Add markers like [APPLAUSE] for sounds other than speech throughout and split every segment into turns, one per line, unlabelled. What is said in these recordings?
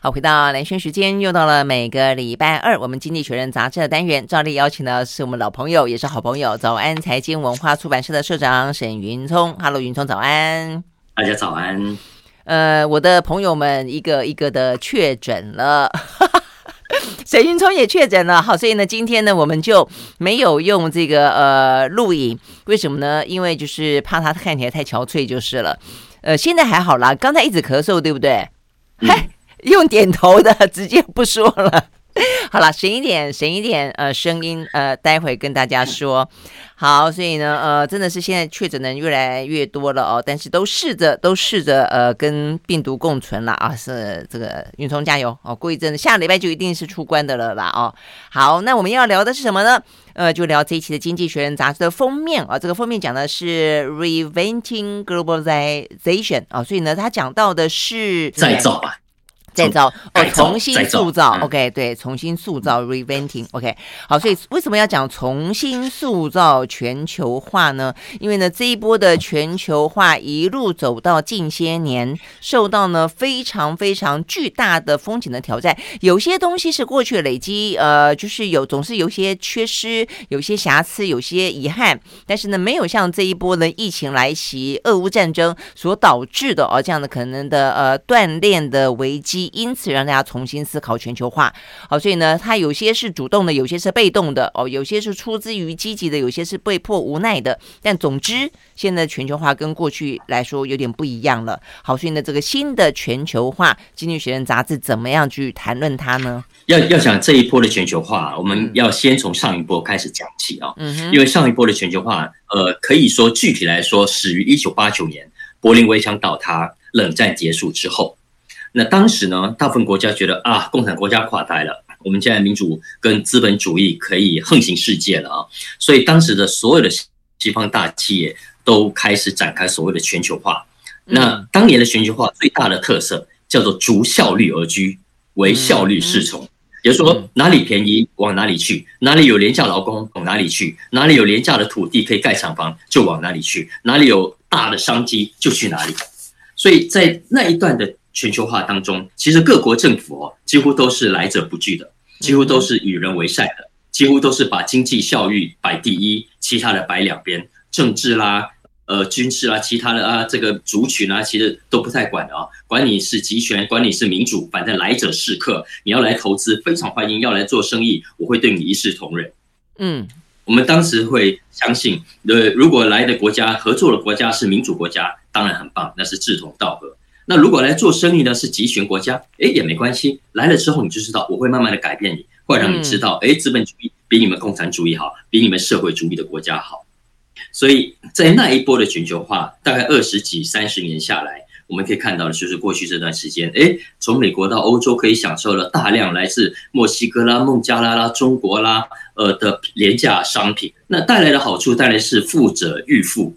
好，回到蓝轩时间，又到了每个礼拜二，我们《经济学人》杂志的单元，照例邀请的是我们老朋友，也是好朋友，早安财经文化出版社的社长沈云聪。Hello，云聪，早安。
大家早安。
呃，我的朋友们一个一个的确诊了，[LAUGHS] 沈云聪也确诊了。好，所以呢，今天呢，我们就没有用这个呃录影，为什么呢？因为就是怕他看起来太憔悴就是了。呃，现在还好啦，刚才一直咳嗽，对不对？嗨、嗯。用点头的，直接不说了。[LAUGHS] 好了，省一点，省一点，呃，声音，呃，待会跟大家说。好，所以呢，呃，真的是现在确诊人越来越多了哦，但是都试着，都试着，呃，跟病毒共存了啊。是这个云聪加油哦，过一阵子下礼拜就一定是出关的了啦哦。好，那我们要聊的是什么呢？呃，就聊这一期的《经济学人》杂志的封面啊，这个封面讲的是 Reventing Globalization 啊，所以呢，他讲到的是
再造吧。
再造哦，重新塑造，OK，对，重新塑造，reventing，OK，好，所以为什么要讲重新塑造全球化呢？因为呢，这一波的全球化一路走到近些年，受到呢非常非常巨大的风险的挑战。有些东西是过去累积，呃，就是有总是有些缺失，有些瑕疵，有些遗憾，但是呢，没有像这一波呢疫情来袭、俄乌战争所导致的哦这样的可能的呃锻炼的危机。因此，让大家重新思考全球化。好，所以呢，它有些是主动的，有些是被动的。哦，有些是出自于积极的，有些是被迫无奈的。但总之，现在全球化跟过去来说有点不一样了。好，所以呢，这个新的全球化，《经济学人》杂志怎么样去谈论它呢？
要要讲这一波的全球化，我们要先从上一波开始讲起啊。嗯哼。因为上一波的全球化，呃，可以说具体来说，始于一九八九年柏林围墙倒塌，冷战结束之后。那当时呢，大部分国家觉得啊，共产国家垮台了，我们现在民主跟资本主义可以横行世界了啊，所以当时的所有的西方大企业都开始展开所谓的全球化。那当年的全球化最大的特色叫做逐效率而居，唯效率是从，也就是说哪里便宜往哪里去，哪里有廉价劳工往哪里去，哪里有廉价的土地可以盖厂房就往哪里去，哪里有大的商机就去哪里。所以在那一段的。全球化当中，其实各国政府哦，几乎都是来者不拒的，几乎都是与人为善的，几乎都是把经济效益摆第一，其他的摆两边，政治啦、呃军事啦、其他的啊这个族群啊，其实都不太管的啊，管你是集权，管你是民主，反正来者是客，你要来投资非常欢迎，要来做生意，我会对你一视同仁。嗯，我们当时会相信，呃，如果来的国家合作的国家是民主国家，当然很棒，那是志同道合。那如果来做生意呢，是集权国家，哎，也没关系。来了之后你就知道，我会慢慢的改变你，会让你知道，诶，资本主义比你们共产主义好，比你们社会主义的国家好。所以在那一波的全球化，大概二十几、三十年下来，我们可以看到的就是过去这段时间，哎，从美国到欧洲可以享受了大量来自墨西哥啦、孟加拉啦、中国啦，呃的廉价商品。那带来的好处，带来是富者愈富，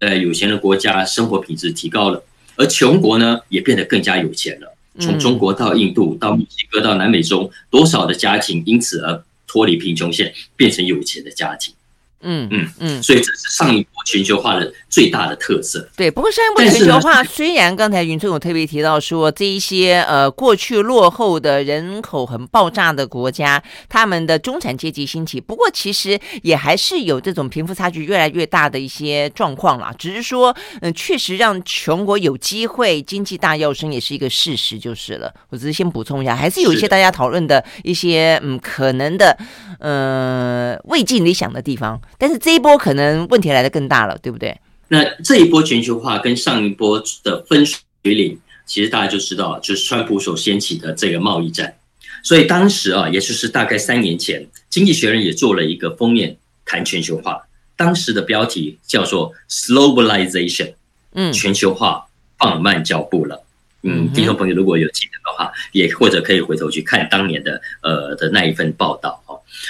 呃，有钱的国家生活品质提高了。而穷国呢，也变得更加有钱了。从中国到印度，到墨西哥，到南美洲，多少的家庭因此而脱离贫穷线，变成有钱的家庭。嗯嗯嗯，所以这是上一波全球化的最大的特色。
对，不过上一波全球化虽然刚才云春有特别提到说，这一些呃过去落后的人口很爆炸的国家，他们的中产阶级兴起，不过其实也还是有这种贫富差距越来越大的一些状况啦。只是说，嗯，确实让穷国有机会经济大跃升也是一个事实，就是了。我只是先补充一下，还是有一些大家讨论的一些嗯可能的呃未尽理想的地方。但是这一波可能问题来的更大了，对不对？
那这一波全球化跟上一波的分水岭，其实大家就知道，就是川普所掀起的这个贸易战。所以当时啊，也就是大概三年前，《经济学人》也做了一个封面谈全球化，当时的标题叫做 “Slowbalization”，嗯，全球化放慢脚步了。嗯，听众朋友如果有记得的话，也或者可以回头去看当年的呃的那一份报道哦。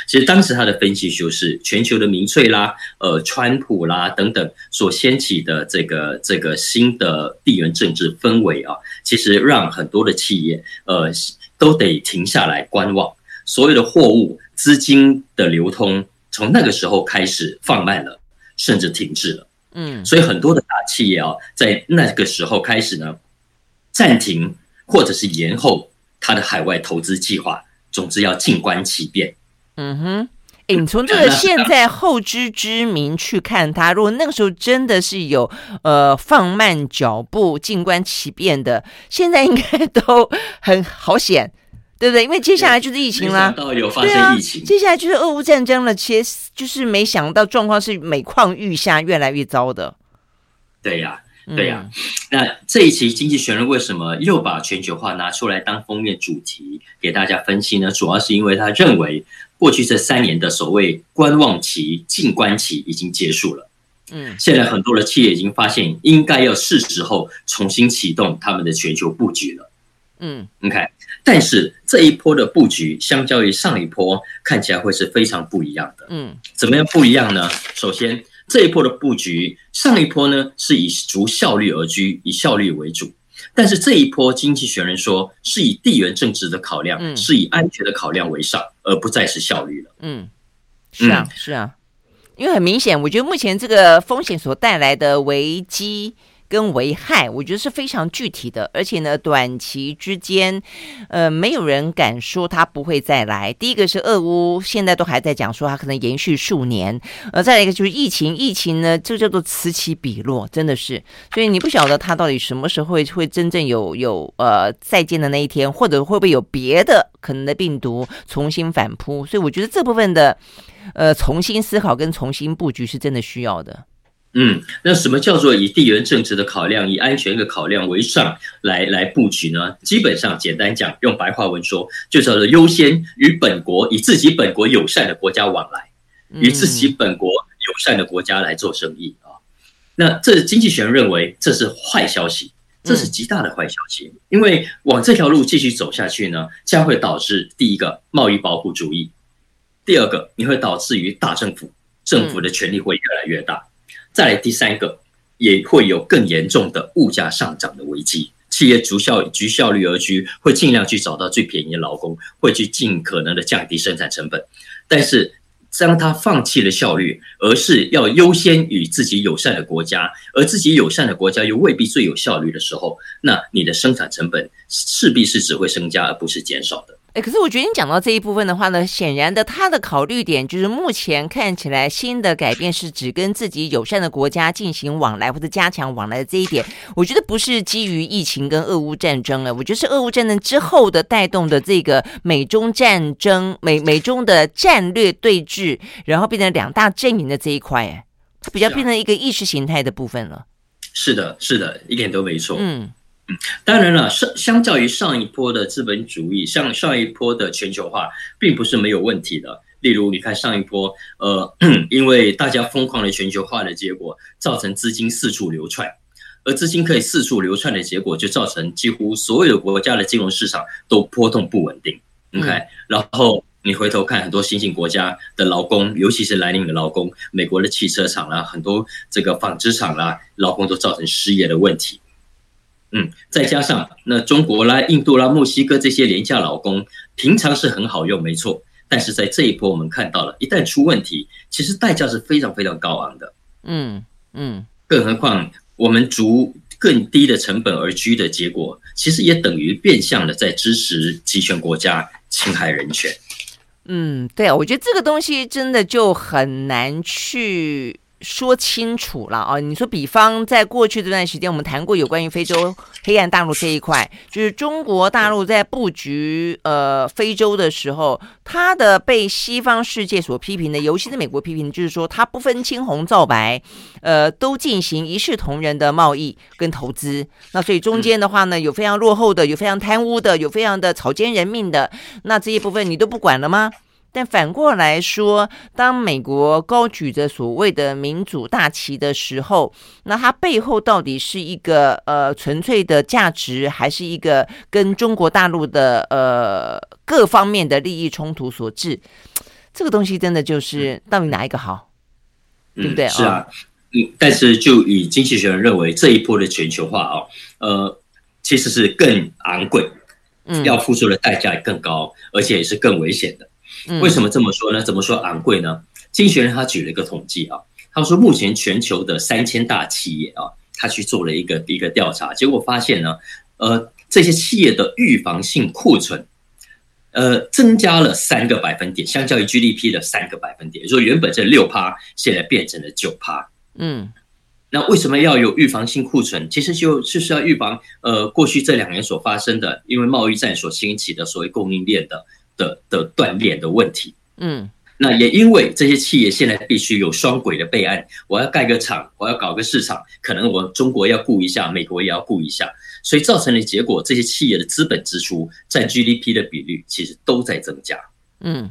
其实当时他的分析就是全球的民粹啦、呃川普啦等等所掀起的这个这个新的地缘政治氛围啊，其实让很多的企业呃都得停下来观望，所有的货物资金的流通从那个时候开始放慢了，甚至停滞了。嗯，所以很多的大企业啊，在那个时候开始呢。暂停或者是延后他的海外投资计划。总之要静观其变。
嗯哼，哎，你从这个现在后知之明去看他，如果那个时候真的是有呃放慢脚步、静观其变的，现在应该都很好险，对不对？因为接下来就是疫情啦，[LAUGHS]
到有发生疫情，
啊，接下来就是俄乌战争了。其实就是没想到状况是每况愈下，越来越糟的。
对呀。对呀、啊，那这一期《经济学人》为什么又把全球化拿出来当封面主题给大家分析呢？主要是因为他认为过去这三年的所谓观望期、静观期已经结束了。嗯，现在很多的企业已经发现，应该要是时候重新启动他们的全球布局了。嗯，OK，但是这一波的布局相较于上一波看起来会是非常不一样的。嗯，怎么样不一样呢？首先。这一波的布局，上一波呢是以逐效率而居，以效率为主。但是这一波，经济学人说是以地缘政治的考量，嗯、是以安全的考量为上，而不再是效率了。
嗯，是啊，嗯、是啊，因为很明显，我觉得目前这个风险所带来的危机。跟危害，我觉得是非常具体的，而且呢，短期之间，呃，没有人敢说它不会再来。第一个是俄乌，现在都还在讲说它可能延续数年，呃，再来一个就是疫情，疫情呢，这叫做此起彼落，真的是，所以你不晓得它到底什么时候会会真正有有呃再见的那一天，或者会不会有别的可能的病毒重新反扑，所以我觉得这部分的呃重新思考跟重新布局是真的需要的。
嗯，那什么叫做以地缘政治的考量、以安全的考量为上来来布局呢？基本上，简单讲，用白话文说，就叫做优先与本国以自己本国友善的国家往来，与自己本国友善的国家来做生意啊。那这经济学人认为这是坏消息，这是极大的坏消息，因为往这条路继续走下去呢，将会导致第一个贸易保护主义，第二个你会导致于大政府，政府的权力会越来越大。再来第三个，也会有更严重的物价上涨的危机。企业逐效逐效率而居，会尽量去找到最便宜的劳工，会去尽可能的降低生产成本。但是，当他放弃了效率，而是要优先与自己友善的国家，而自己友善的国家又未必最有效率的时候，那你的生产成本势必是只会增加，而不是减少的。
哎，可是我觉得你讲到这一部分的话呢，显然的，他的考虑点就是目前看起来新的改变是只跟自己友善的国家进行往来或者加强往来的这一点，我觉得不是基于疫情跟俄乌战争了，我觉得是俄乌战争之后的带动的这个美中战争、美美中的战略对峙，然后变成两大阵营的这一块，哎，它比较变成一个意识形态的部分了。
是的，是的，一点都没错。嗯。当然了，相相较于上一波的资本主义，像上一波的全球化，并不是没有问题的。例如，你看上一波，呃，[CLEARS THROAT] 因为大家疯狂的全球化的结果，造成资金四处流窜，而资金可以四处流窜的结果，就造成几乎所有的国家的金融市场都波动不稳定。OK，嗯，然后你回头看很多新兴国家的劳工，尤其是蓝领的劳工，美国的汽车厂啦，很多这个纺织厂啦，劳工都造成失业的问题。嗯，再加上那中国啦、印度啦、墨西哥这些廉价劳工，平常是很好用，没错。但是在这一波，我们看到了，一旦出问题，其实代价是非常非常高昂的。嗯嗯，更何况我们逐更低的成本而居的结果，其实也等于变相的在支持集权国家侵害人权。
嗯，对啊，我觉得这个东西真的就很难去。说清楚了啊！你说，比方在过去这段时间，我们谈过有关于非洲黑暗大陆这一块，就是中国大陆在布局呃非洲的时候，它的被西方世界所批评的，尤其是美国批评，就是说它不分青红皂白，呃，都进行一视同仁的贸易跟投资。那所以中间的话呢，有非常落后的，有非常贪污的，有非常的草菅人命的，那这一部分你都不管了吗？但反过来说，当美国高举着所谓的民主大旗的时候，那它背后到底是一个呃纯粹的价值，还是一个跟中国大陆的呃各方面的利益冲突所致？这个东西真的就是到底哪一个好，嗯、对不对？
是啊，嗯，但是就以经济学人认为，这一波的全球化啊，呃，其实是更昂贵，嗯，要付出的代价也更高，而且也是更危险的。为什么这么说呢？怎么说昂贵呢？经济学人他举了一个统计啊，他说目前全球的三千大企业啊，他去做了一个一个调查，结果发现呢，呃，这些企业的预防性库存，呃，增加了三个百分点，相较于 GDP 的三个百分点，也就是说原本这六趴，现在变成了九趴。嗯，那为什么要有预防性库存？其实就就是要预防呃过去这两年所发生的，因为贸易战所兴起的所谓供应链的的的锻炼的问题。嗯。那也因为这些企业现在必须有双轨的备案，我要盖个厂，我要搞个市场，可能我中国要顾一下，美国也要顾一下，所以造成的结果，这些企业的资本支出占 GDP 的比率其实都在增加。嗯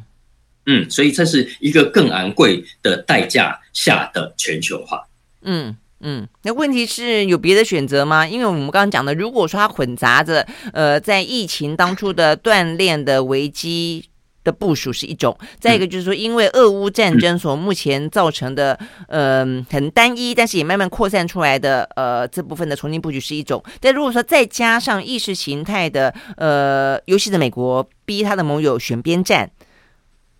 嗯，所以这是一个更昂贵的代价下的全球化。嗯
嗯，那问题是有别的选择吗？因为我们刚刚讲的，如果说它混杂着呃，在疫情当初的锻炼的危机。的部署是一种，再一个就是说，因为俄乌战争所目前造成的，嗯、呃，很单一，但是也慢慢扩散出来的，呃，这部分的重新布局是一种。但如果说再加上意识形态的，呃，尤其是美国逼他的盟友选边站，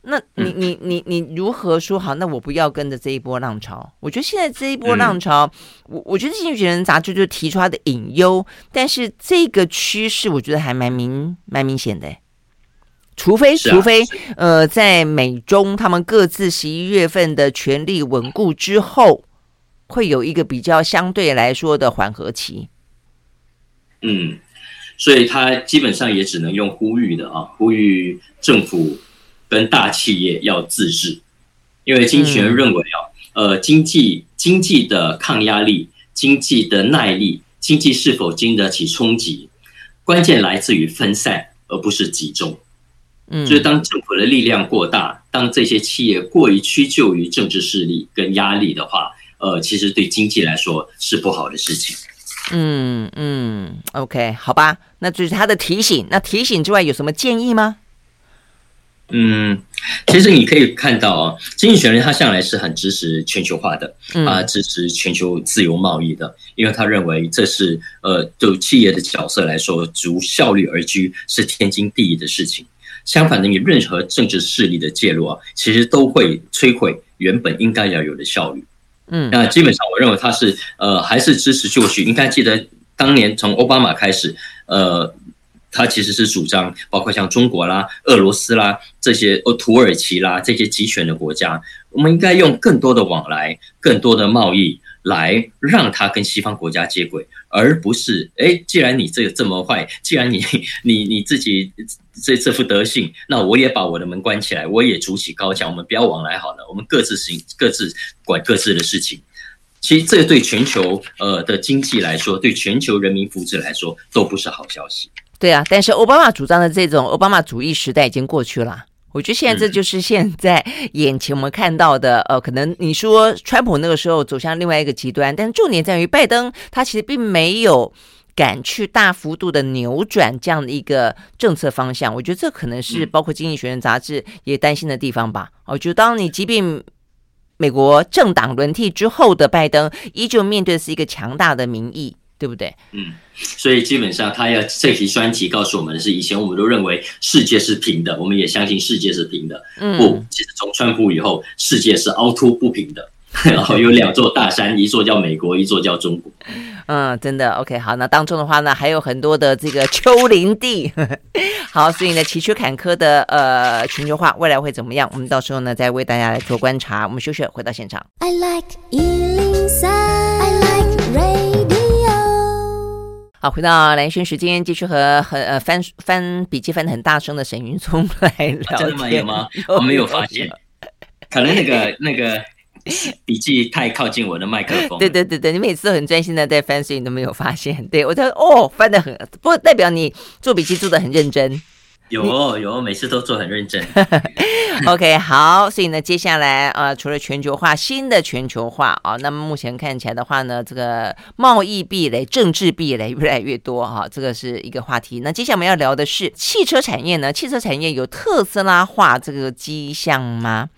那你你你你如何说好？那我不要跟着这一波浪潮。我觉得现在这一波浪潮，我我觉得《经济学人》杂志就提出它的隐忧，但是这个趋势我觉得还蛮明蛮明显的。除非，除非，呃，在美中他们各自十一月份的权力稳固之后，会有一个比较相对来说的缓和期。
嗯，所以他基本上也只能用呼吁的啊，呼吁政府跟大企业要自治，因为经济学人认为啊，呃，经济经济的抗压力、经济的耐力、经济是否经得起冲击，关键来自于分散，而不是集中。嗯，就是当政府的力量过大，当这些企业过于屈就于政治势力跟压力的话，呃，其实对经济来说是不好的事情。
嗯嗯，OK，好吧，那就是他的提醒。那提醒之外有什么建议吗？
嗯，其实你可以看到啊，经济学人他向来是很支持全球化的，啊，支持全球自由贸易的，因为他认为这是呃，就企业的角色来说，逐效率而居是天经地义的事情。相反的，你任何政治势力的介入啊，其实都会摧毁原本应该要有的效率。嗯，那基本上我认为他是呃还是支持就绪。应该记得当年从奥巴马开始，呃，他其实是主张包括像中国啦、俄罗斯啦这些，呃，土耳其啦这些集权的国家，我们应该用更多的往来、更多的贸易来让他跟西方国家接轨。而不是哎，既然你这个这么坏，既然你你你自己这这副德性，那我也把我的门关起来，我也筑起高墙，我们不要往来好了，我们各自行各自管各自的事情。其实这对全球呃的经济来说，对全球人民福祉来说，都不是好消息。
对啊，但是奥巴马主张的这种奥巴马主义时代已经过去了。我觉得现在这就是现在眼前我们看到的，呃，可能你说川普那个时候走向另外一个极端，但是重点在于拜登他其实并没有敢去大幅度的扭转这样的一个政策方向。我觉得这可能是包括《经济学人》杂志也担心的地方吧。我觉得当你即便美国政党轮替之后的拜登，依旧面对的是一个强大的民意。对不对？
嗯，所以基本上他要这题专题告诉我们的是，以前我们都认为世界是平的，我们也相信世界是平的。嗯，不，其实从川普以后，世界是凹凸不平的，[LAUGHS] 然后有两座大山，一座叫美国，一座叫中国。[LAUGHS]
嗯，真的 OK。好，那当中的话呢，还有很多的这个丘陵地。[LAUGHS] 好，所以呢，崎岖坎坷的呃全球化未来会怎么样？我们到时候呢再为大家来做观察。我们休息，回到现场。I like 好，回到蓝轩时间，继续和很呃翻翻笔记翻的很大声的沈云聪 [LAUGHS] 来聊天。
真的吗？有吗？我没有发现，可能那个 [LAUGHS] 那个笔记太靠近我的麦克风。
对对对对，你每次都很专心的在翻，所以你都没有发现。对我在哦，翻的很，不代表你做笔记做的很认真。
有有，每次都做很认真。[LAUGHS]
OK，好，所以呢，接下来呃，除了全球化，新的全球化啊，那么目前看起来的话呢，这个贸易壁垒、政治壁垒越来越多哈、啊，这个是一个话题。那接下来我们要聊的是汽车产业呢？汽车产业有特斯拉化这个迹象吗？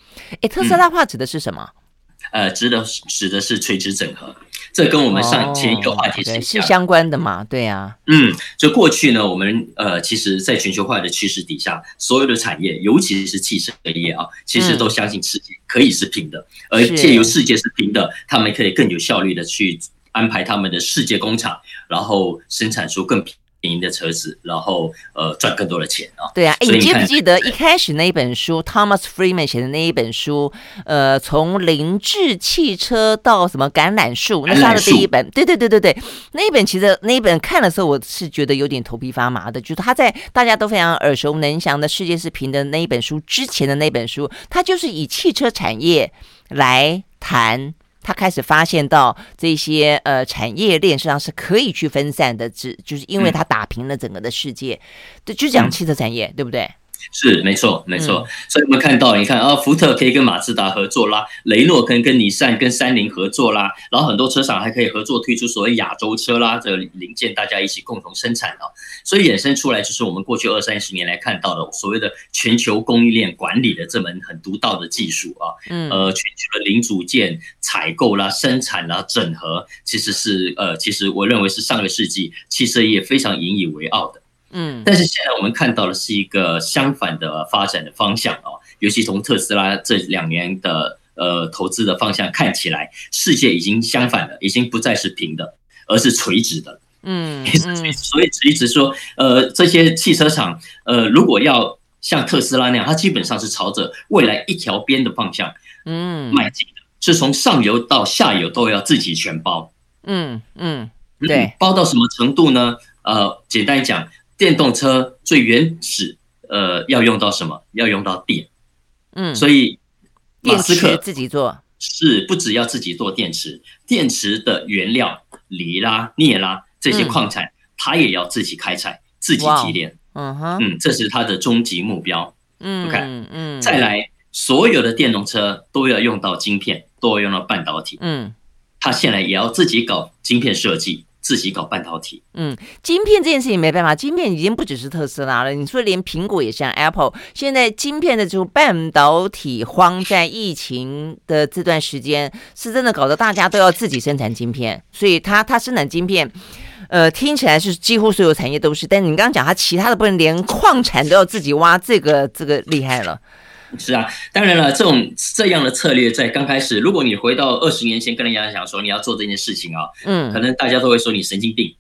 诶，特斯拉化指的是什么？
嗯、呃，指的指的是垂直整合。这跟我们上前一个话题是、哦、
是相关的嘛？对呀、啊，
嗯，就过去呢，我们呃，其实，在全球化的趋势底下，所有的产业，尤其是汽车业啊，其实都相信世界可以是平的，嗯、而借由世界是平的，他们可以更有效率的去安排他们的世界工厂，然后生产出更便宜的车子，然后呃赚更多的钱啊。
对啊，哎，你记不记得一开始那一本书，Thomas Friedman 写的那一本书？呃，从凌志汽车到什么橄榄树，那是他的第一本。对对对对对，那一本其实那一本看的时候，我是觉得有点头皮发麻的。就是他在大家都非常耳熟能详的世界是平的那一本书之前的那本书，他就是以汽车产业来谈。他开始发现到这些呃产业链实际上是可以去分散的，只就是因为他打平了整个的世界，对、嗯，就讲汽车产业，嗯、对不对？
是没错，没错。所以我们看到，你看啊，福特可以跟马自达合作啦，雷诺可以跟尼桑、跟三菱合作啦，然后很多车厂还可以合作推出所谓亚洲车啦，这个零件大家一起共同生产啊。所以衍生出来就是我们过去二三十年来看到的所谓的全球供应链管理的这门很独到的技术啊。嗯，呃，全球的零组件采购啦、生产啦、整合，其实是呃，其实我认为是上个世纪汽车业非常引以为傲的。嗯，但是现在我们看到的是一个相反的发展的方向哦，尤其从特斯拉这两年的呃投资的方向看起来，世界已经相反了，已经不再是平的，而是垂直的。嗯，[LAUGHS] 所以一直说，呃，这些汽车厂呃，如果要像特斯拉那样，它基本上是朝着未来一条边的方向嗯迈进的，是从上游到下游都要自己全包。嗯嗯，对，包到什么程度呢？呃，简单讲。电动车最原始，呃，要用到什么？要用到电，嗯，所以马斯克
自己做。
是不只要自己做电池，电池的原料锂啦、镍啦这些矿产，他也要自己开采、自己提炼，嗯哼，嗯，这是他的终极目标。嗯，OK，嗯，再来，所有的电动车都要用到晶片，都要用到半导体，嗯，他现在也要自己搞晶片设计。自己搞半导体，
嗯，晶片这件事情没办法，晶片已经不只是特斯拉了。你说连苹果也像 Apple，现在晶片的这种半导体荒，在疫情的这段时间，是真的搞得大家都要自己生产晶片。所以它它生产晶片，呃，听起来是几乎所有产业都是，但你刚刚讲它其他的部分，连矿产都要自己挖，这个这个厉害了。
是啊，当然了，这种这样的策略在刚开始，如果你回到二十年前跟人家讲说你要做这件事情啊，嗯，可能大家都会说你神经病。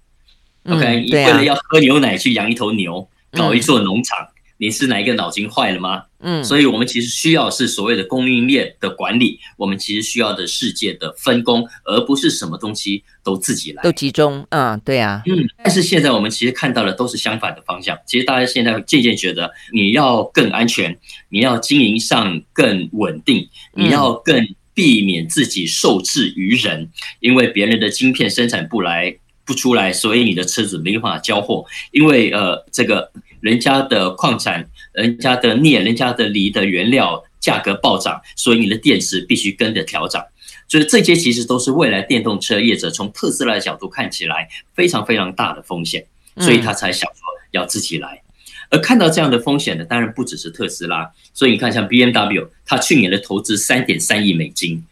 嗯、OK，你为了要喝牛奶去养一头牛，嗯、搞一座农场。嗯你是哪一个脑筋坏了吗？嗯，所以我们其实需要是所谓的供应链的管理，我们其实需要的世界的分工，而不是什么东西都自己来，
都集中。嗯，对啊，
嗯。但是现在我们其实看到的都是相反的方向。其实大家现在渐渐觉得，你要更安全，你要经营上更稳定，你要更避免自己受制于人，因为别人的晶片生产不来不出来，所以你的车子没办法交货，因为呃这个。人家的矿产、人家的镍、人家的锂的原料价格暴涨，所以你的电池必须跟着调涨。所以这些其实都是未来电动车业者从特斯拉的角度看起来非常非常大的风险，所以他才想说要自己来。而看到这样的风险的，当然不只是特斯拉。所以你看，像 BMW，它去年的投资三点三亿美金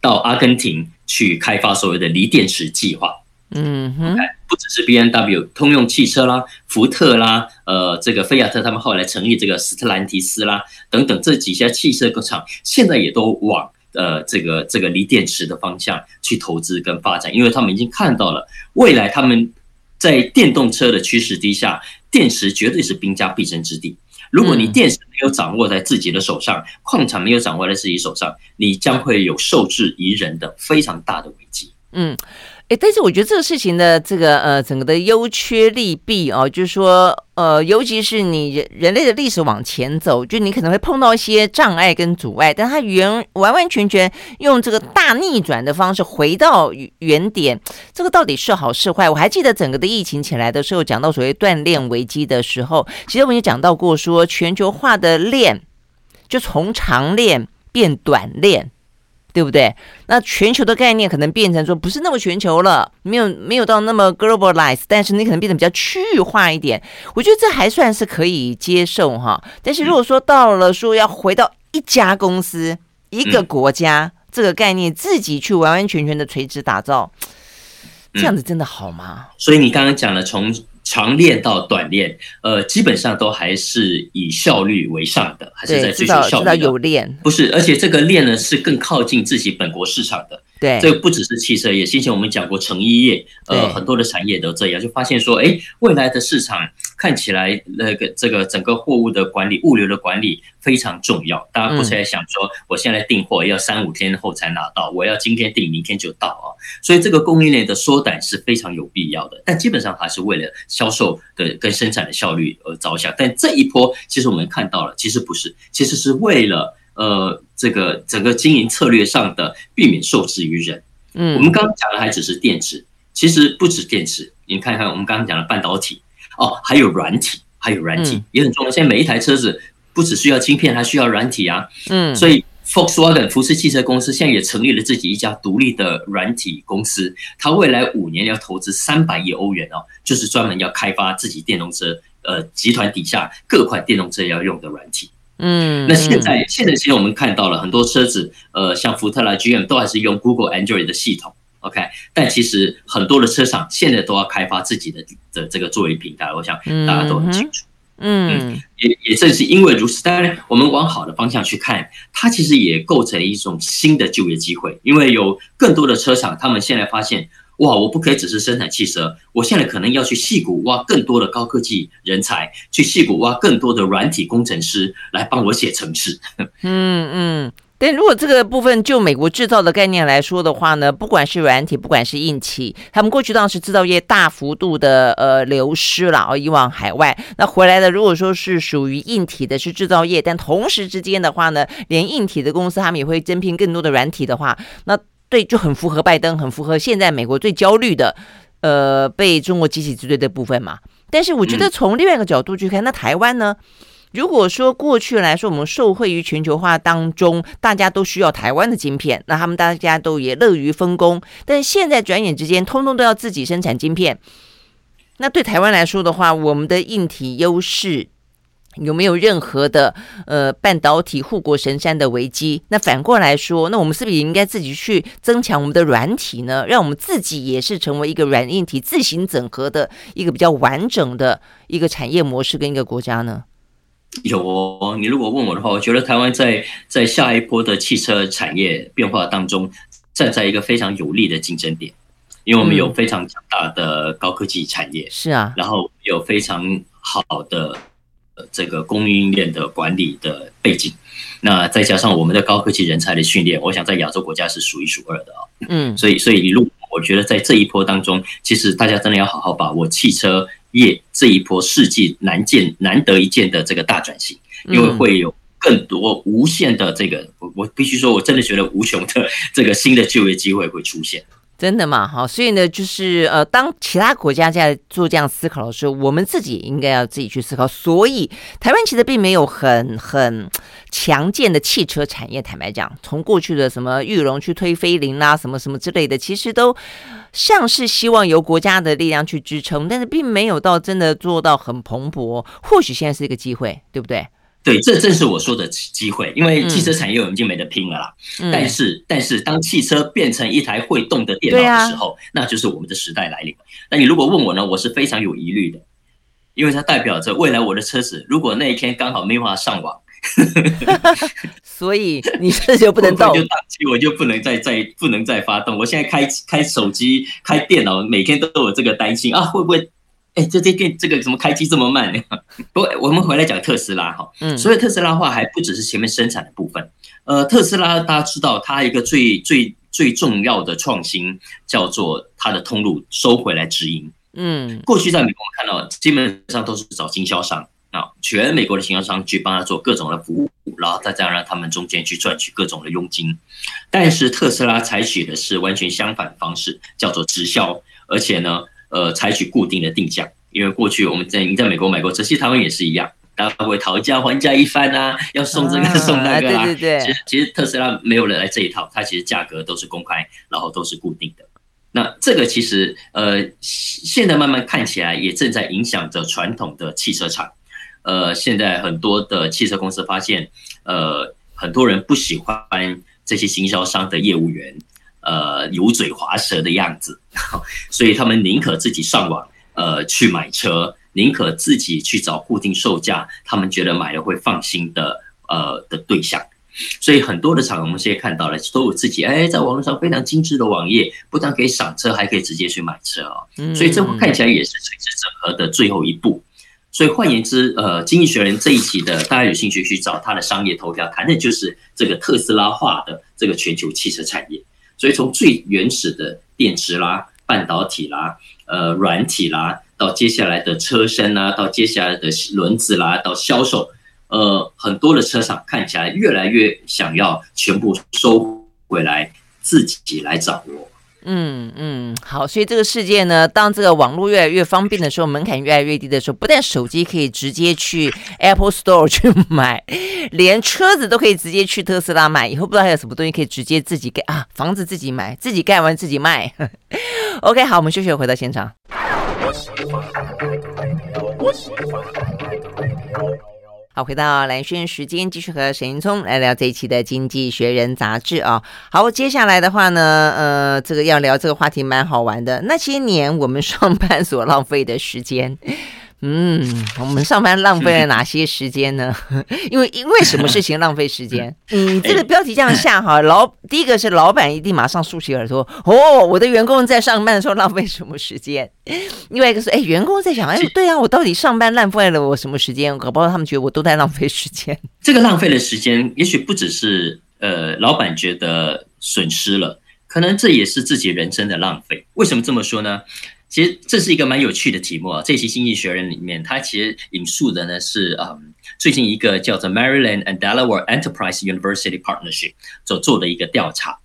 到阿根廷去开发所谓的锂电池计划。嗯哼，不只是 B M W，通用汽车啦、福特啦、呃，这个菲亚特，他们后来成立这个斯特兰提斯啦等等这几家汽车工厂，现在也都往呃这个这个锂电池的方向去投资跟发展，因为他们已经看到了未来他们在电动车的趋势底下，电池绝对是兵家必争之地。如果你电池没有掌握在自己的手上，矿产没有掌握在自己手上，你将会有受制于人的非常大的危机。嗯。
哎，但是我觉得这个事情的这个呃，整个的优缺利弊哦，就是说呃，尤其是你人人类的历史往前走，就你可能会碰到一些障碍跟阻碍，但它原完完全全用这个大逆转的方式回到原点，这个到底是好是坏？我还记得整个的疫情起来的时候，讲到所谓锻炼危机的时候，其实我们也讲到过说，全球化的链就从长链变短链。对不对？那全球的概念可能变成说不是那么全球了，没有没有到那么 globalized，但是你可能变得比较区域化一点。我觉得这还算是可以接受哈。但是如果说到了说要回到一家公司、一个国家这个概念，自己去完完全全的垂直打造，这样子真的好吗？
所以你刚刚讲了从。长链到短链，呃，基本上都还是以效率为上的，还是在追求效率的。
有练
不是，而且这个链呢是更靠近自己本国市场的，
对，
这个不只是汽车业，先前我们讲过成衣业，呃，很多的产业都这样，就发现说，哎，未来的市场看起来那个这个整个货物的管理、物流的管理非常重要。大家不是在想说，我现在订货要三五天后才拿到，我要今天订，明天就到啊。所以这个供应链的缩短是非常有必要的。但基本上还是为了销售的跟生产的效率而着想。但这一波，其实我们看到了，其实不是，其实是为了。呃，这个整个经营策略上的避免受制于人。嗯，我们刚刚讲的还只是电池，其实不止电池。你看看我们刚刚讲的半导体，哦，还有软体，还有软体也很重要。现在每一台车子不只需要晶片，还需要软体啊。嗯，所以 Volkswagen 福斯汽车公司现在也成立了自己一家独立的软体公司，它未来五年要投资三百亿欧元哦，就是专门要开发自己电动车呃集团底下各款电动车要用的软体。嗯，那现在现在其实我们看到了很多车子，呃，像福特啦、GM 都还是用 Google Android 的系统，OK。但其实很多的车厂现在都要开发自己的的这个作为平台，我想大家都很清楚。嗯，也也正是因为如此，当然我们往好的方向去看，它其实也构成一种新的就业机会，因为有更多的车厂，他们现在发现。哇！我不可以只是生产汽车，我现在可能要去矽谷挖更多的高科技人才，去矽谷挖更多的软体工程师来帮我写程式。
嗯 [LAUGHS] 嗯，但如果这个部分就美国制造的概念来说的话呢，不管是软体，不管是硬体，他们过去当时制造业大幅度的呃流失了，而以往海外那回来的，如果说是属于硬体的，是制造业，但同时之间的话呢，连硬体的公司他们也会增聘更多的软体的话，那。对，就很符合拜登，很符合现在美国最焦虑的，呃，被中国集体制裁的部分嘛。但是我觉得从另外一个角度去看，那台湾呢？如果说过去来说，我们受惠于全球化当中，大家都需要台湾的晶片，那他们大家都也乐于分工。但现在转眼之间，通通都要自己生产晶片。那对台湾来说的话，我们的硬体优势。有没有任何的呃半导体护国神山的危机？那反过来说，那我们是不是也应该自己去增强我们的软体呢？让我们自己也是成为一个软硬体自行整合的一个比较完整的一个产业模式跟一个国家呢？
有哦，你如果问我的话，我觉得台湾在在下一波的汽车产业变化当中，站在一个非常有利的竞争点，因为我们有非常强大的高科技产业，是啊，然后有非常好的。这个供应链的管理的背景，那再加上我们的高科技人才的训练，我想在亚洲国家是数一数二的啊。嗯，所以所以一路，我觉得在这一波当中，其实大家真的要好好把握汽车业这一波世纪难见、难得一见的这个大转型，因为会有更多无限的这个，我我必须说，我真的觉得无穷的这个新的就业机会会出现。
真的嘛？好，所以呢，就是呃，当其他国家在做这样思考的时候，我们自己应该要自己去思考。所以，台湾其实并没有很很强健的汽车产业。坦白讲，从过去的什么玉龙去推飞凌啊，什么什么之类的，其实都像是希望由国家的力量去支撑，但是并没有到真的做到很蓬勃。或许现在是一个机会，对不对？
对，这正是我说的机会，因为汽车产业我们已经没得拼了啦。嗯、但是，但是当汽车变成一台会动的电脑的时候，啊、那就是我们的时代来临。那你如果问我呢，我是非常有疑虑的，因为它代表着未来我的车子，如果那一天刚好没办法上网，[LAUGHS]
所以你这就不能动，
就宕机，我就不能再再不能再发动。我现在开开手机、开电脑，每天都有这个担心啊，会不会？哎，这这电这个怎么开机这么慢呢？[LAUGHS] 不过我们回来讲特斯拉哈，嗯，所以特斯拉的话还不只是前面生产的部分，呃，特斯拉大家知道它一个最最最重要的创新叫做它的通路收回来直营，嗯，过去在美国我们看到基本上都是找经销商啊，全美国的经销商去帮他做各种的服务，然后再这样让他们中间去赚取各种的佣金，但是特斯拉采取的是完全相反的方式，叫做直销，而且呢。呃，采取固定的定价，因为过去我们在你在美国买过车，其实台湾也是一样，大家会讨价还价一番啊，要送这个 [LAUGHS] 送那个啊。对对对。其实其实特斯拉没有人来这一套，它其实价格都是公开，然后都是固定的。那这个其实呃，现在慢慢看起来也正在影响着传统的汽车厂。呃，现在很多的汽车公司发现，呃，很多人不喜欢这些经销商的业务员。呃，油嘴滑舌的样子，[LAUGHS] 所以他们宁可自己上网，呃，去买车，宁可自己去找固定售价，他们觉得买了会放心的，呃，的对象。所以很多的厂我们现在看到了都有自己哎，在网络上非常精致的网页，不但可以赏车，还可以直接去买车啊。所以这看起来也是垂直整合的最后一步。所以换言之，呃，经济学人这一期的大家有兴趣去找他的商业头条，谈的就是这个特斯拉化的这个全球汽车产业。所以从最原始的电池啦、半导体啦、呃软体啦，到接下来的车身啦，到接下来的轮子啦，到销售，呃，很多的车厂看起来越来越想要全部收回来，自己来掌握。
嗯嗯，好，所以这个世界呢，当这个网络越来越方便的时候，门槛越来越低的时候，不但手机可以直接去 Apple Store 去买，连车子都可以直接去特斯拉买。以后不知道还有什么东西可以直接自己盖啊，房子自己买，自己盖完自己卖。[LAUGHS] OK，好，我们休息回到现场。好，回到蓝轩时间，继续和沈云聪来聊这一期的《经济学人》杂志啊。好，接下来的话呢，呃，这个要聊这个话题蛮好玩的。那些年我们上班所浪费的时间。嗯，我们上班浪费了哪些时间呢？[LAUGHS] 因为因为什么事情浪费时间？[LAUGHS] 嗯，这个标题这样下哈，[LAUGHS] 老第一个是老板一定马上竖起耳朵，哦，我的员工在上班的时候浪费什么时间？另外一个是，哎，员工在想，哎，对啊，我到底上班浪费了我什么时间？搞不好他们觉得我都在浪费时间。
这个浪费的时间，也许不只是呃老板觉得损失了，可能这也是自己人生的浪费。为什么这么说呢？其实这是一个蛮有趣的题目啊！这期《经济学人》里面，它其实引述的呢是嗯，最近一个叫做 Maryland and Delaware Enterprise University Partnership 所做的一个调查。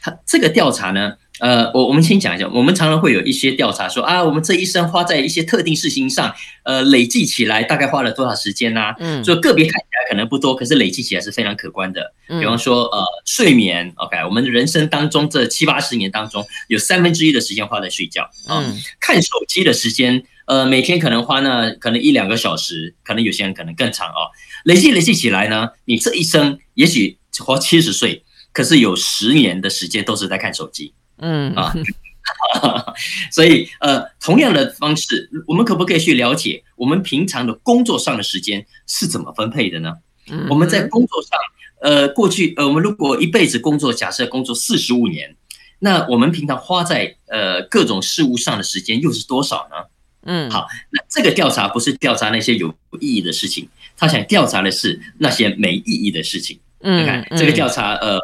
它这个调查呢。呃，我我们先讲一下，我们常常会有一些调查说啊，我们这一生花在一些特定事情上，呃，累计起来大概花了多少时间呢？啊？嗯，所以个别看可能不多，可是累积起来是非常可观的。比方说，呃，睡眠，OK，我们的人生当中这七八十年当中，有三分之一的时间花在睡觉啊。嗯，看手机的时间，呃，每天可能花呢可能一两个小时，可能有些人可能更长哦。累计累计起来呢，你这一生也许活七十岁，可是有十年的时间都是在看手机。嗯啊，[LAUGHS] 所以呃，同样的方式，我们可不可以去了解我们平常的工作上的时间是怎么分配的呢？我们在工作上，呃，过去呃，我们如果一辈子工作，假设工作四十五年，那我们平常花在呃各种事务上的时间又是多少呢？嗯，好，那这个调查不是调查那些有意义的事情，他想调查的是那些没意义的事情。嗯，你看这个调查呃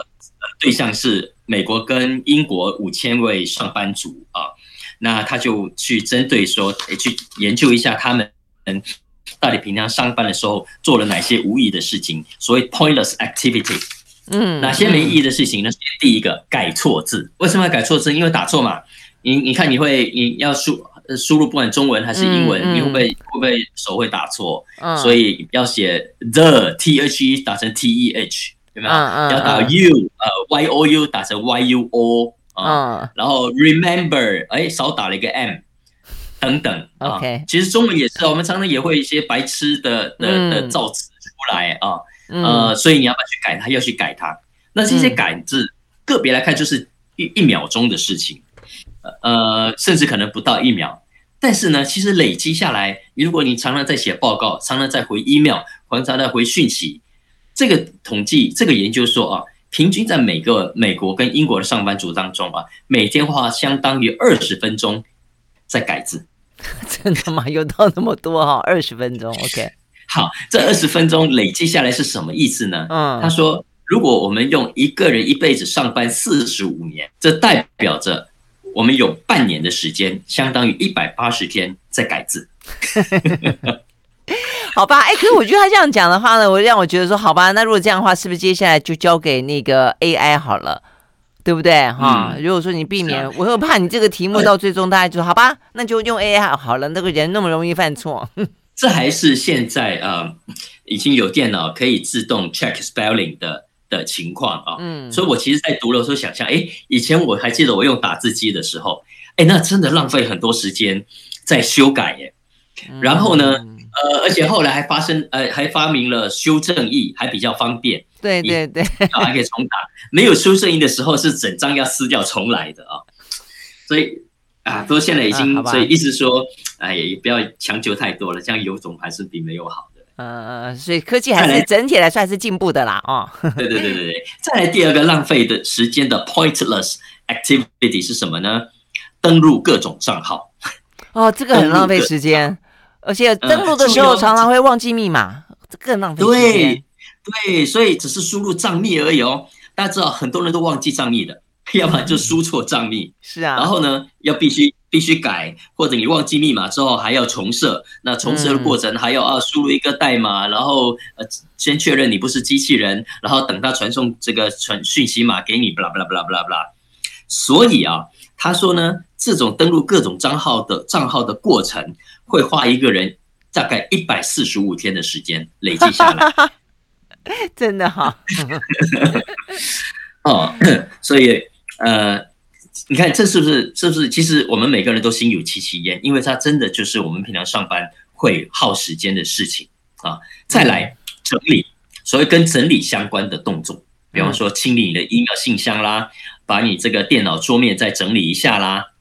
对象是。美国跟英国五千位上班族啊，那他就去针对说，去研究一下他们到底平常上班的时候做了哪些无意义的事情，所谓 pointless activity。嗯，哪些没意义的事情呢？第一个改错字，为什么要改错字？因为打错嘛。你你看，你会你要输输入不管中文还是英文，你会不会会不会手会打错？所以要写 the t h e 打成 t e h。对吗？嗯嗯、要打 u 呃 y o u 打成 y u o 啊，嗯、然后 remember 哎少打了一个 m 等等啊。Okay. 其实中文也是，我们常常也会一些白痴的的的造词出来啊，嗯、呃，所以你要不要去改它？要去改它。那这些改字，嗯、个别来看就是一一秒钟的事情，呃，甚至可能不到一秒。但是呢，其实累积下来，如果你常常在写报告，常常在回 email，常常在回讯息。这个统计，这个研究说啊，平均在每个美国跟英国的上班族当中啊，每天花相当于二十分钟在改字。[LAUGHS]
真的吗？有到那么多哈？[LAUGHS] 二十分钟，[LAUGHS] OK。
好，这二十分钟累计下来是什么意思呢？嗯，他说，如果我们用一个人一辈子上班四十五年，这代表着我们有半年的时间，相当于一百八十天在改字。
好吧，哎，可是我觉得他这样讲的话呢，我让我觉得说，好吧，那如果这样的话，是不是接下来就交给那个 AI 好了，对不对？哈、嗯，如果说你避免，啊、我又怕你这个题目到最终大家就好吧，[LAUGHS] 那就用 AI 好了。那个人那么容易犯错，[LAUGHS]
这还是现在呃已经有电脑可以自动 check spelling 的的情况啊。嗯，所以我其实，在读的时候想象，哎，以前我还记得我用打字机的时候，哎，那真的浪费很多时间在修改耶。然后呢？嗯呃，而且后来还发生，呃，还发明了修正液，还比较方便。
对对对，
还可以重打。没有修正液的时候，是整张要撕掉重来的啊。所以啊，都现在已经，啊、所以意思说，哎，也不要强求太多了，这样有种还是比没有好的。
呃，所以科技还是整体来算是进步的啦，哦。
对对对对对。再来第二个浪费的时间的 pointless activity 是什么呢？登录各种账号。
哦，这个很浪费时间，而且登录的时候常常会忘记密码，这更浪费时间。对
对，所以只是输入账密而已哦。大家知道很多人都忘记账密的，[LAUGHS] 要不然就输错账密。
是啊。
然后呢，要必须。必须改，或者你忘记密码之后还要重设。那重设的过程还要啊输入一个代码，然后呃先确认你不是机器人，然后等他传送这个传讯息码给你，巴拉巴拉巴拉巴拉巴拉。所以啊，他说呢，这种登录各种账号的账号的过程，会花一个人大概一百四十五天的时间累计下来。[LAUGHS]
真的哈。[LAUGHS]
哦，[COUGHS] 所以呃。你看这是不是？是不是？其实我们每个人都心有戚戚焉，因为它真的就是我们平常上班会耗时间的事情啊。再来整理，所谓跟整理相关的动作，比方说清理你的 email 信箱啦，把你这个电脑桌面再整理一下啦，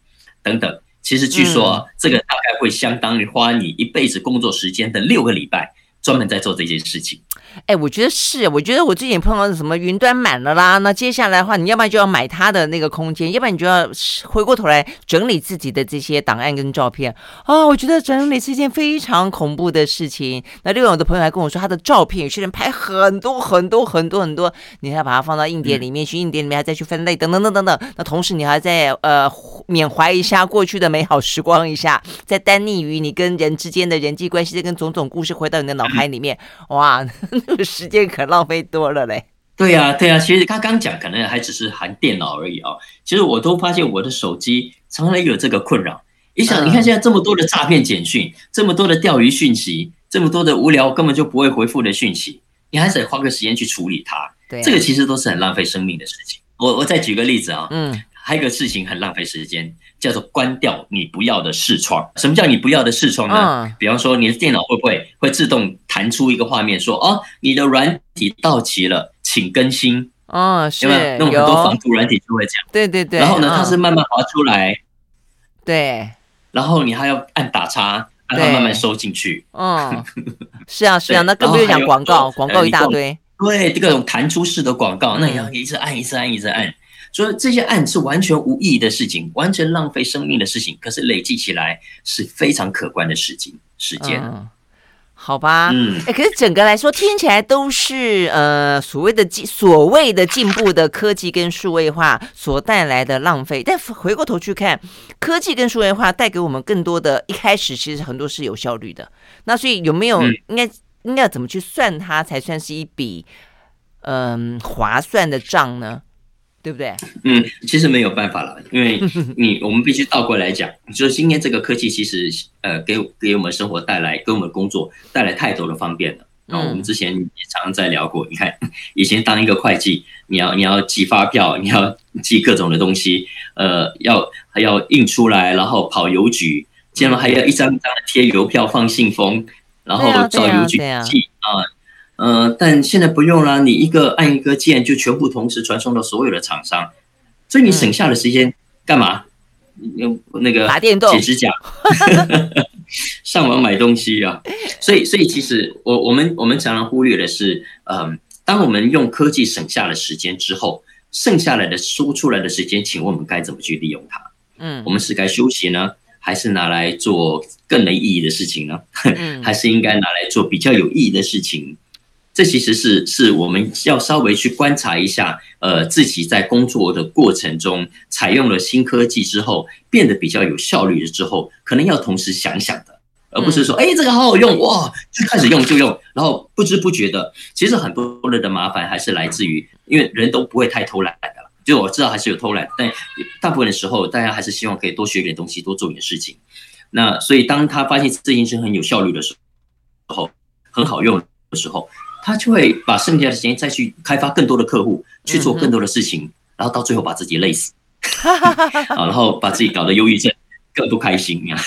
等等。其实据说啊，这个大概会相当于花你一辈子工作时间的六个礼拜，专门在做这件事情。
哎，我觉得是，我觉得我最近碰到什么云端满了啦，那接下来的话，你要不然就要买它的那个空间，要不然你就要回过头来整理自己的这些档案跟照片啊。我觉得整理是一件非常恐怖的事情。那另外我的朋友还跟我说，他的照片有些人拍很多很多很多很多，你还要把它放到硬碟里面去，硬碟里面还再去分类，等等等等等。那同时你还在呃缅怀一下过去的美好时光一下，在单溺于你跟人之间的人际关系，这跟种种故事回到你的脑海里面，哇。[LAUGHS] 那 [LAUGHS] 个时间可浪费多了嘞。
对呀，对呀，其实他刚讲可能还只是含电脑而已啊。其实我都发现我的手机常常有这个困扰。你想，你看现在这么多的诈骗简讯，这么多的钓鱼讯息，这么多的无聊根本就不会回复的讯息，你还是得花个时间去处理它。对，这个其实都是很浪费生命的事情。我我再举个例子啊，嗯，还有一个事情很浪费时间。叫做关掉你不要的视窗。什么叫你不要的视窗呢？嗯、比方说，你的电脑会不会会自动弹出一个画面说，说哦，你的软体到期了，请更新。
哦，是，
有没有？那种很多防毒软体就会讲。
对对对。
然后呢，它是慢慢滑出来。
对。
然后你还要按打叉，让它慢慢收进去。
嗯，是啊 [LAUGHS] 是啊，那更不用讲广告，广告一大堆。
对，各种弹出式的广告，那你要一直按，一直按，一直按。所以这些案是完全无意义的事情，完全浪费生命的事情，可是累积起来是非常可观的事情时间。嗯，
好吧，嗯，哎，可是整个来说听起来都是呃所谓的进所谓的进步的科技跟数位化所带来的浪费，但回过头去看，科技跟数位化带给我们更多的，一开始其实很多是有效率的。那所以有没有应该应该要怎么去算它才算是一笔嗯、呃、划算的账呢？对不对？
嗯，其实没有办法了，因为你我们必须倒过来讲，就是今天这个科技其实呃给给我们生活带来，给我们工作带来太多的方便了。然后我们之前也常常在聊过，你看以前当一个会计，你要你要寄发票，你要寄各种的东西，呃，要还要印出来，然后跑邮局，接着还要一张一张的贴邮票放信封，然后到邮局寄啊。呃，但现在不用了，你一个按一个键就全部同时传送到所有的厂商，所以你省下的时间干嘛？用那个
打电动、
剪指甲、[LAUGHS] 上网买东西啊。所以，所以其实我我们我们常常忽略的是，嗯、呃，当我们用科技省下了时间之后，剩下来的输出来的时间，请问我们该怎么去利用它？嗯，我们是该休息呢，还是拿来做更没意义的事情呢？嗯，[LAUGHS] 还是应该拿来做比较有意义的事情？这其实是是我们要稍微去观察一下，呃，自己在工作的过程中采用了新科技之后，变得比较有效率了之后，可能要同时想想的，而不是说，哎，这个好好用哇，就开始用就用，然后不知不觉的，其实很多人的麻烦还是来自于，因为人都不会太偷懒的，就我知道还是有偷懒，但大部分的时候，大家还是希望可以多学点东西，多做点事情。那所以当他发现这件事很有效率的时候，很好用的时候。他就会把剩下的时间再去开发更多的客户，去做更多的事情，嗯、然后到最后把自己累死，[LAUGHS] 好，然后把自己搞得忧郁症，更不开心呀。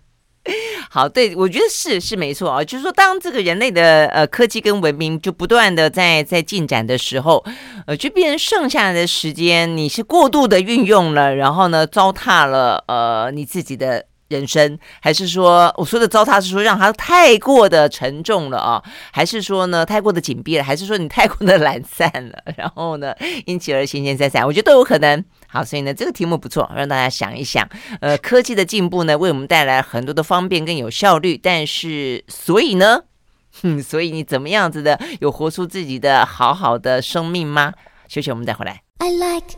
[LAUGHS]
好，对，我觉得是是没错啊，就是说，当这个人类的呃科技跟文明就不断的在在进展的时候，呃，就变成剩下来的时间你是过度的运用了，然后呢，糟蹋了呃你自己的。人生，还是说我说的糟蹋是说让他太过的沉重了啊？还是说呢太过的紧闭了？还是说你太过的懒散了？[LAUGHS] 然后呢，因此而闲闲散散，我觉得都有可能。好，所以呢，这个题目不错，让大家想一想。呃，科技的进步呢，为我们带来很多的方便跟有效率，但是所以呢，[LAUGHS] 哼，所以你怎么样子的有活出自己的好好的生命吗？休息，我们再回来。I like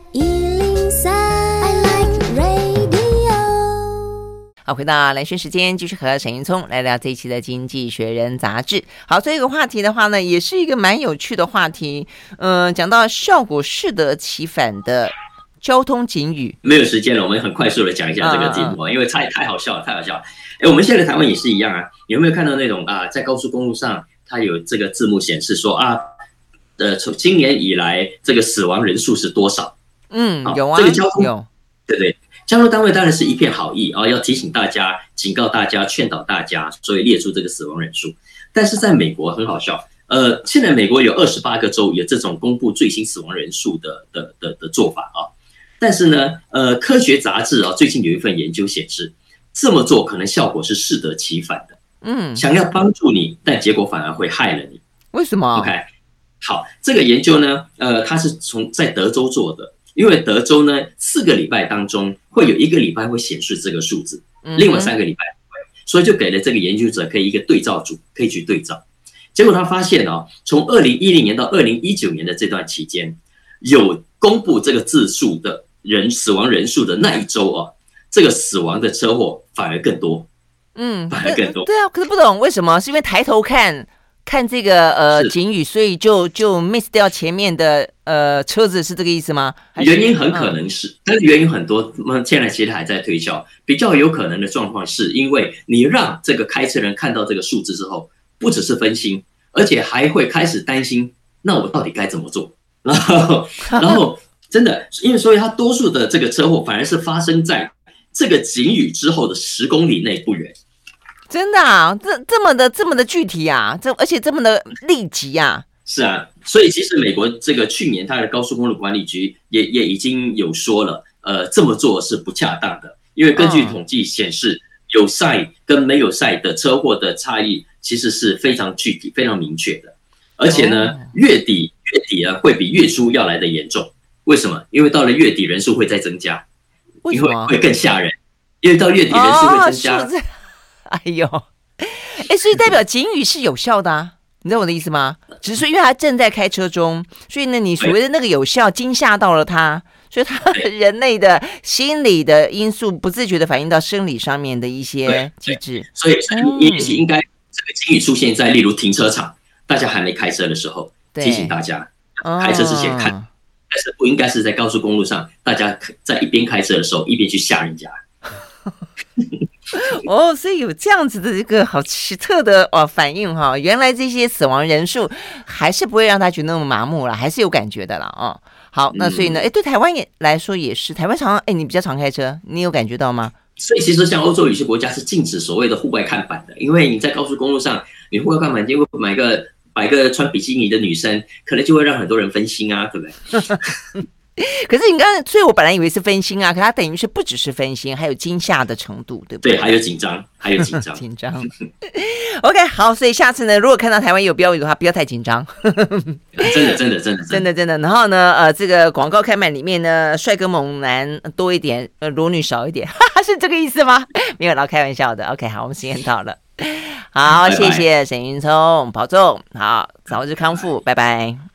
好，回到蓝轩时间，继续和沈云聪来聊这一期的《经济学人》杂志。好，这个话题的话呢，也是一个蛮有趣的话题。嗯、呃，讲到效果适得其反的交通警语，
没有时间了，我们很快速的讲一下这个节目，啊、因为太太好笑了，太好笑了。哎，我们现在的台湾也是一样啊，有没有看到那种啊，在高速公路上，它有这个字幕显示说啊，呃，从今年以来这个死亡人数是多少？
嗯，有啊，
这个交通
有，
对对。交通单位当然是一片好意啊，要提醒大家、警告大家、劝导大家，所以列出这个死亡人数。但是在美国很好笑，呃，现在美国有二十八个州有这种公布最新死亡人数的的的的做法啊。但是呢，呃，科学杂志啊最近有一份研究显示，这么做可能效果是适得其反的。嗯，想要帮助你，但结果反而会害了你。
为什么
？OK，好，这个研究呢，呃，它是从在德州做的。因为德州呢，四个礼拜当中会有一个礼拜会显示这个数字，另外三个礼拜所以就给了这个研究者可以一个对照组，可以去对照。结果他发现哦，从二零一零年到二零一九年的这段期间，有公布这个字数的人死亡人数的那一周哦，这个死亡的车祸反而更多，嗯，反而更多。
对啊，可是不懂为什么？是因为抬头看。看这个呃警语，所以就就 miss 掉前面的呃车子，是这个意思吗？
原因很可能是，嗯、但是原因很多，那现在其实还在推敲。比较有可能的状况是因为你让这个开车人看到这个数字之后，不只是分心，而且还会开始担心，那我到底该怎么做？[LAUGHS] 然后然后真的，因为所以他多数的这个车祸反而是发生在这个警语之后的十公里内不远。
真的啊，这这么的这么的具体啊，这而且这么的立即啊。
是啊，所以其实美国这个去年它的高速公路管理局也也已经有说了，呃，这么做是不恰当的，因为根据统计显示，有赛跟没有赛的车祸的差异其实是非常具体、非常明确的，而且呢，月底月底啊会比月初要来的严重。为什么？因为到了月底人数会再增加，因为会更吓人，因为到月底人数会增加。[LAUGHS]
哎呦，哎，所以代表警语是有效的啊，你知道我的意思吗？只是说因为他正在开车中，所以呢，你所谓的那个有效惊吓到了他，所以他人类的心理的因素不自觉的反映到生理上面的一些机制，
所以也许应该这个警语出现在例如停车场，大家还没开车的时候，提醒大家开车之前看，但是不应该是在高速公路上，大家在一边开车的时候一边去吓人家。[LAUGHS] [LAUGHS]
哦，所以有这样子的一个好奇特的哦反应哈，原来这些死亡人数还是不会让他觉得那么麻木了，还是有感觉的了哦。好，那所以呢，哎，对台湾也来说也是，台湾常常哎，你比较常开车，你有感觉到吗？
所以其实像欧洲有些国家是禁止所谓的户外看板的，因为你在高速公路上，你户外看板，结果买个买个穿比基尼的女生，可能就会让很多人分心啊，对不对？[LAUGHS] [LAUGHS]
可是你刚才，所以我本来以为是分心啊，可它等于是不只是分心，还有惊吓的程度，对不对？
对，还有紧张，还有紧张，[LAUGHS]
紧张。[LAUGHS] OK，好，所以下次呢，如果看到台湾有标语的话，不要太紧张。
真的，真的，真的，
真的，真的。然后呢，呃，这个广告开满里面呢，帅哥猛男多一点，呃，裸女少一点，哈哈，是这个意思吗？没有，老开玩笑的。OK，好，我们时间到了，好，拜拜谢谢沈云聪，保重，好，早日康复，拜拜。